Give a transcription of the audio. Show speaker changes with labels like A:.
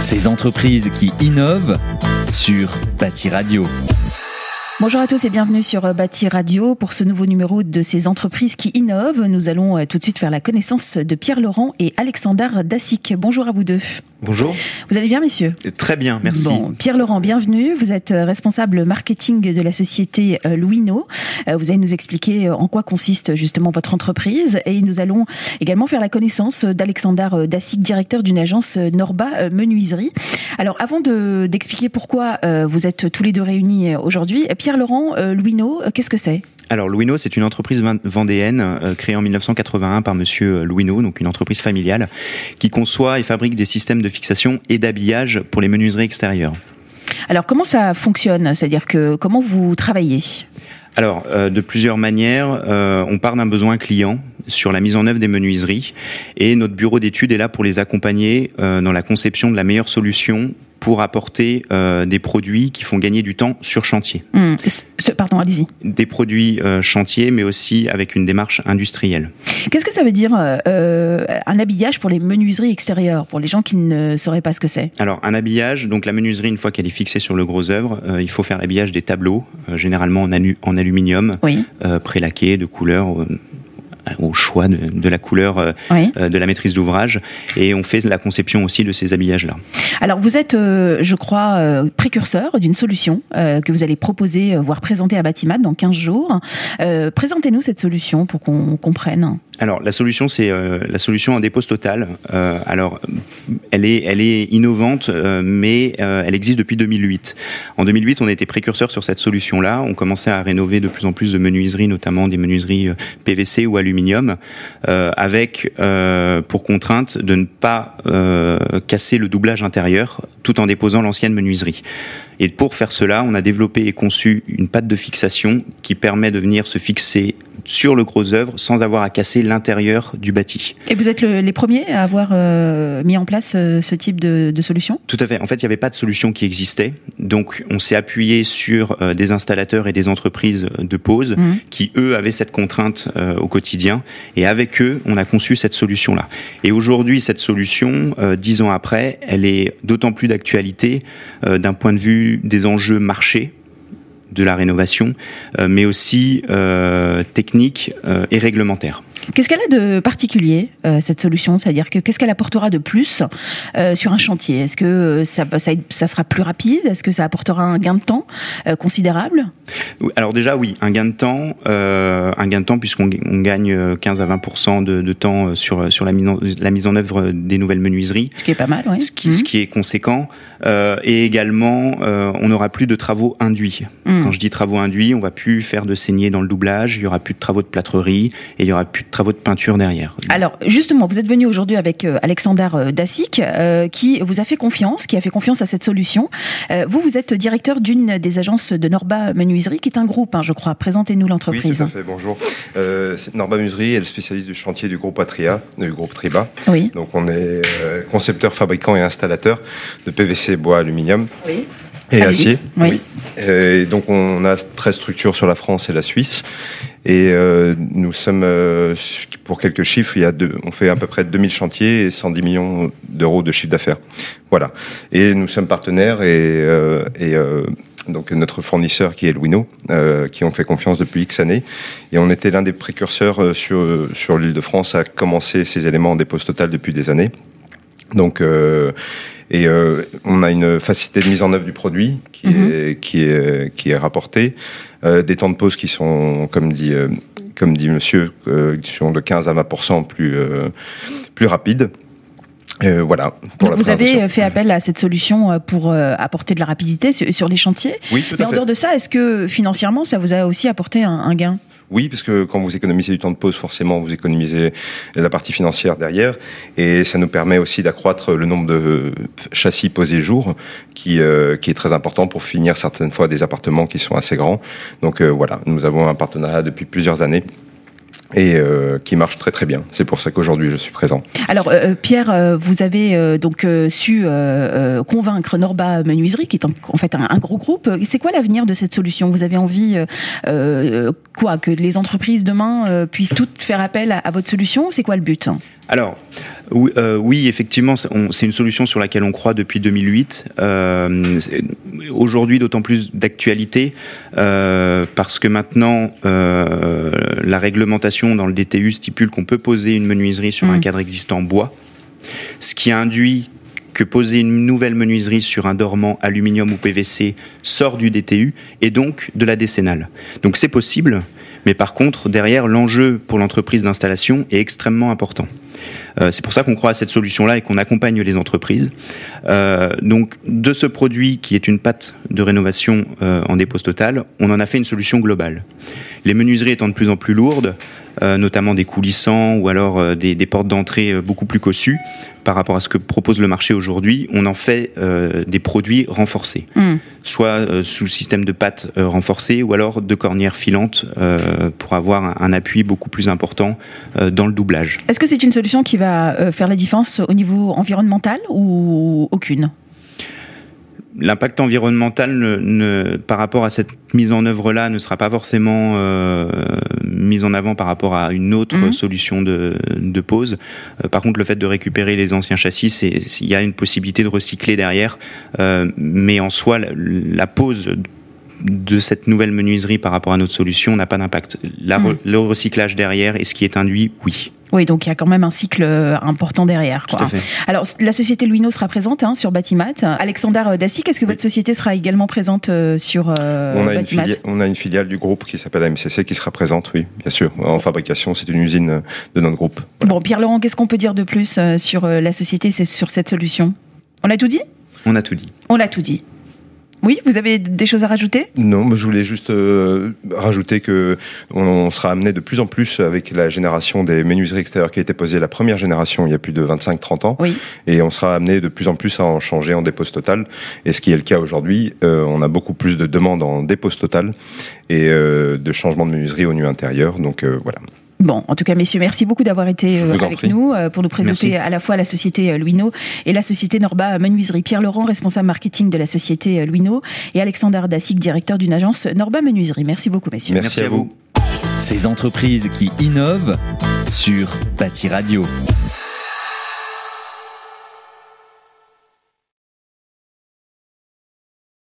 A: Ces entreprises qui innovent sur Bâti Radio.
B: Bonjour à tous et bienvenue sur euh, Bâti Radio pour ce nouveau numéro de ces entreprises qui innovent. Nous allons euh, tout de suite faire la connaissance de Pierre Laurent et Alexandre Dacic. Bonjour à vous deux.
C: Bonjour.
B: Vous allez bien, messieurs?
C: Très bien, merci.
B: Bon, Pierre Laurent, bienvenue. Vous êtes euh, responsable marketing de la société Louino. Vous allez nous expliquer en quoi consiste justement votre entreprise et nous allons également faire la connaissance d'Alexandre Dacic, directeur d'une agence Norba Menuiserie. Alors, avant d'expliquer pourquoi vous êtes tous les deux réunis aujourd'hui, Pierre Pierre-Laurent euh, Louineau, euh, qu'est-ce que c'est?
C: Alors Louineau, c'est une entreprise vendéenne euh, créée en 1981 par Monsieur Louineau, donc une entreprise familiale, qui conçoit et fabrique des systèmes de fixation et d'habillage pour les menuiseries extérieures.
B: Alors comment ça fonctionne? C'est-à-dire que comment vous travaillez?
C: Alors, de plusieurs manières, on part d'un besoin client sur la mise en œuvre des menuiseries et notre bureau d'études est là pour les accompagner dans la conception de la meilleure solution pour apporter euh, des produits qui font gagner du temps sur chantier.
B: Mmh. Pardon, allez-y.
C: Des produits euh, chantier, mais aussi avec une démarche industrielle.
B: Qu'est-ce que ça veut dire euh, un habillage pour les menuiseries extérieures, pour les gens qui ne sauraient pas ce que c'est?
C: Alors, un habillage, donc la menuiserie, une fois qu'elle est fixée sur le gros œuvre, il faut faire l'habillage des tableaux, généralement en, en aluminium, oui. prélaqué, de couleur au choix de, la couleur euh, euh, de la maîtrise d'ouvrage et on fait la conception aussi de ces habillages-là.
B: Alors vous êtes, euh, je crois, précurseur d'une solution que vous allez proposer, voire présenter à Batimat dans 15 jours. Présentez-nous cette solution pour qu'on comprenne.
C: Alors la solution c'est euh, la solution en dépose totale. Euh, alors elle est elle est innovante euh, mais elle existe depuis 2008. En 2008 on été précurseur sur cette solution là. On commençait à rénover de plus en plus de menuiseries notamment des menuiseries PVC ou aluminium avec pour contrainte de ne pas casser le doublage intérieur tout en déposant l'ancienne menuiserie. Et pour faire cela, on a développé et conçu une pâte de fixation qui permet de venir se fixer sur le gros œuvre sans avoir à casser l'intérieur du bâti.
B: Et vous êtes les premiers à avoir euh, mis en place euh, ce type de, solution?
C: Tout à fait. En fait, il n'y avait pas de solution qui existait. Donc, on s'est appuyé sur euh, des installateurs et des entreprises de pose mmh. qui, eux, avaient cette contrainte au quotidien. Et avec eux, on a conçu cette solution-là. Et aujourd'hui, cette solution, dix ans après, elle est d'autant plus d'actualité d'un point de vue des enjeux marchés de la rénovation, euh, mais aussi euh, technique euh, et réglementaire.
B: Qu'est-ce qu'elle a de particulier, euh, cette solution? C'est-à-dire que qu'est-ce qu'elle apportera de plus euh, sur un chantier? Est-ce que euh, ça, ça, sera plus rapide? Est-ce que ça apportera un gain de temps considérable?
C: Alors déjà, oui, un gain de temps, un gain de temps puisqu'on gagne 15 à 20 de, de, temps sur, sur la, mise en, la mise en œuvre des nouvelles menuiseries.
B: Ce qui est pas mal, oui.
C: Ce qui, ce mmh. qui est conséquent. et également, on n'aura plus de travaux induits. Mmh. Quand je dis travaux induits, on va plus faire de saignées dans le doublage, il y aura plus de travaux de plâtrerie et il y aura plus de travaux de peinture derrière.
B: Alors justement, vous êtes venu aujourd'hui avec euh, Alexander euh, Dacic, euh, qui vous a fait confiance, qui a fait confiance à cette solution. vous, vous êtes directeur d'une des agences de Norba Menuiserie, qui est un groupe, hein, je crois. Présentez-nous l'entreprise.
D: Oui, tout à fait. Bonjour. Norba Menuiserie est le spécialiste du chantier du groupe Atria, du groupe Triba.
B: Oui.
D: Donc on est concepteur, fabricant et installateur de PVC, bois, aluminium.
B: Oui.
D: Et acier.
B: Oui.
D: Et donc on a 13 structures sur la France et la Suisse. Et euh, nous sommes, euh, pour quelques chiffres, il y a deux, on fait à peu près 2000 chantiers et 110 millions d'euros de chiffre d'affaires. Voilà. Et nous sommes partenaires et, euh, et donc notre fournisseur qui est Louino, qui ont fait confiance depuis X années. Et on était l'un des précurseurs sur, sur l'île de France à commencer ces éléments en dépose total depuis des années. Donc, et euh, on a une facilité de mise en œuvre du produit qui, mhm. est, qui, est, qui est rapportée, euh, des temps de pause qui sont, comme dit, euh, comme dit monsieur, qui sont de 15 à 20% plus, plus rapides. Euh, voilà.
B: Donc vous avez fait appel à cette solution pour apporter de la rapidité sur, les chantiers.
D: Oui, tout
B: Mais en dehors de ça, est-ce que financièrement, ça vous a aussi apporté un, un gain?
D: Oui, parce que quand vous économisez du temps de pause, forcément, vous économisez la partie financière derrière. Et ça nous permet aussi d'accroître le nombre de châssis posés jour, qui, euh, qui est très important pour finir certaines fois des appartements qui sont assez grands. Donc euh, voilà, nous avons un partenariat depuis plusieurs années et euh, qui marche très très bien. C'est pour ça qu'aujourd'hui je suis présent.
B: Alors euh, Pierre, euh, vous avez donc su convaincre Norba Menuiserie, qui est en, fait un, gros groupe. C'est quoi l'avenir de cette solution? Vous avez envie quoi? Que les entreprises demain puissent toutes faire appel à, à votre solution? C'est quoi le but?
C: Alors, oui, euh, oui, effectivement, c'est une solution sur laquelle on croit depuis 2008. Euh, Aujourd'hui, d'autant plus d'actualité euh, parce que maintenant, la réglementation dans le DTU stipule qu'on peut poser une menuiserie sur un
B: Mm.
C: cadre existant en bois, ce qui induit que poser une nouvelle menuiserie sur un dormant aluminium ou PVC sort du DTU et donc de la décennale. Donc c'est possible, mais par contre, derrière, l'enjeu pour l'entreprise d'installation est extrêmement important. Euh, c'est pour ça qu'on croit à cette solution-là et qu'on accompagne les entreprises. Euh, donc, de ce produit qui est une pâte de rénovation euh, en dépose totale, on en a fait une solution globale. Les menuiseries étant de plus en plus lourdes, notamment des coulissants ou alors euh, des, des portes d'entrée euh, beaucoup plus cossues par rapport à ce que propose le marché aujourd'hui, on en fait euh, des produits renforcés,
B: Hmm.
C: soit euh, sous le système de pâte euh, renforcée ou alors de cornières filantes euh, pour avoir un, un appui beaucoup plus important euh, dans le doublage.
B: Est-ce que c'est une solution qui va euh, faire la différence au niveau environnemental ou aucune?
C: L'impact environnemental ne, ne- par rapport à cette mise en œuvre-là ne sera pas forcément euh, mis en avant par rapport à une autre
B: Mhm.
C: solution de, de pose. Euh, par contre, le fait de récupérer les anciens châssis, c'est- il y a une possibilité de recycler derrière, Euh, mais en soi, la, la pose de cette nouvelle menuiserie par rapport à notre solution n'a pas d'impact. Re-
B: Mhm.
C: Le recyclage derrière et ce qui est induit, oui.
B: Oui, donc il y a quand même un cycle euh, important derrière.
C: Tout à fait.
B: Alors, la société Luino sera présente hein, sur Batimat. Alexander Dassy, est-ce que votre société sera également présente euh, sur euh,
D: on, a une
B: Batimat
D: filiale, on a une filiale du groupe qui s'appelle AMCC qui sera présente, oui, bien sûr. En fabrication, c'est une usine euh, de notre groupe.
B: Bon, Pierre-Laurent, qu'est-ce qu'on peut dire de plus euh, sur euh, la société, sur cette solution? On a tout dit?
C: On a tout dit.
B: On a tout dit. Oui, vous avez des choses à rajouter?
D: Non, mais je voulais juste euh, rajouter que on, on sera amené de plus en plus avec la génération des menuiseries extérieures qui a été posée la première génération il y a plus de 25-30 ans.
B: Oui.
D: Et on sera amené de plus en plus à en changer en dépose totale. Et ce qui est le cas aujourd'hui, euh, on a beaucoup plus de demandes en dépose totale et euh, de changement de menuiserie au nu intérieur. Donc euh, voilà.
B: Bon, en tout cas, messieurs, merci beaucoup d'avoir été euh, avec
D: prie.
B: nous euh, pour nous présenter
C: Merci.
B: à la fois la société euh, Luino et la société Norba Menuiserie. Pierre Laurent, responsable marketing de la société Luino, et Alexandre Dacic, directeur d'une agence Norba Menuiserie. Merci beaucoup, messieurs.
D: Merci, à vous.
A: Ces entreprises qui innovent sur Bâti Radio.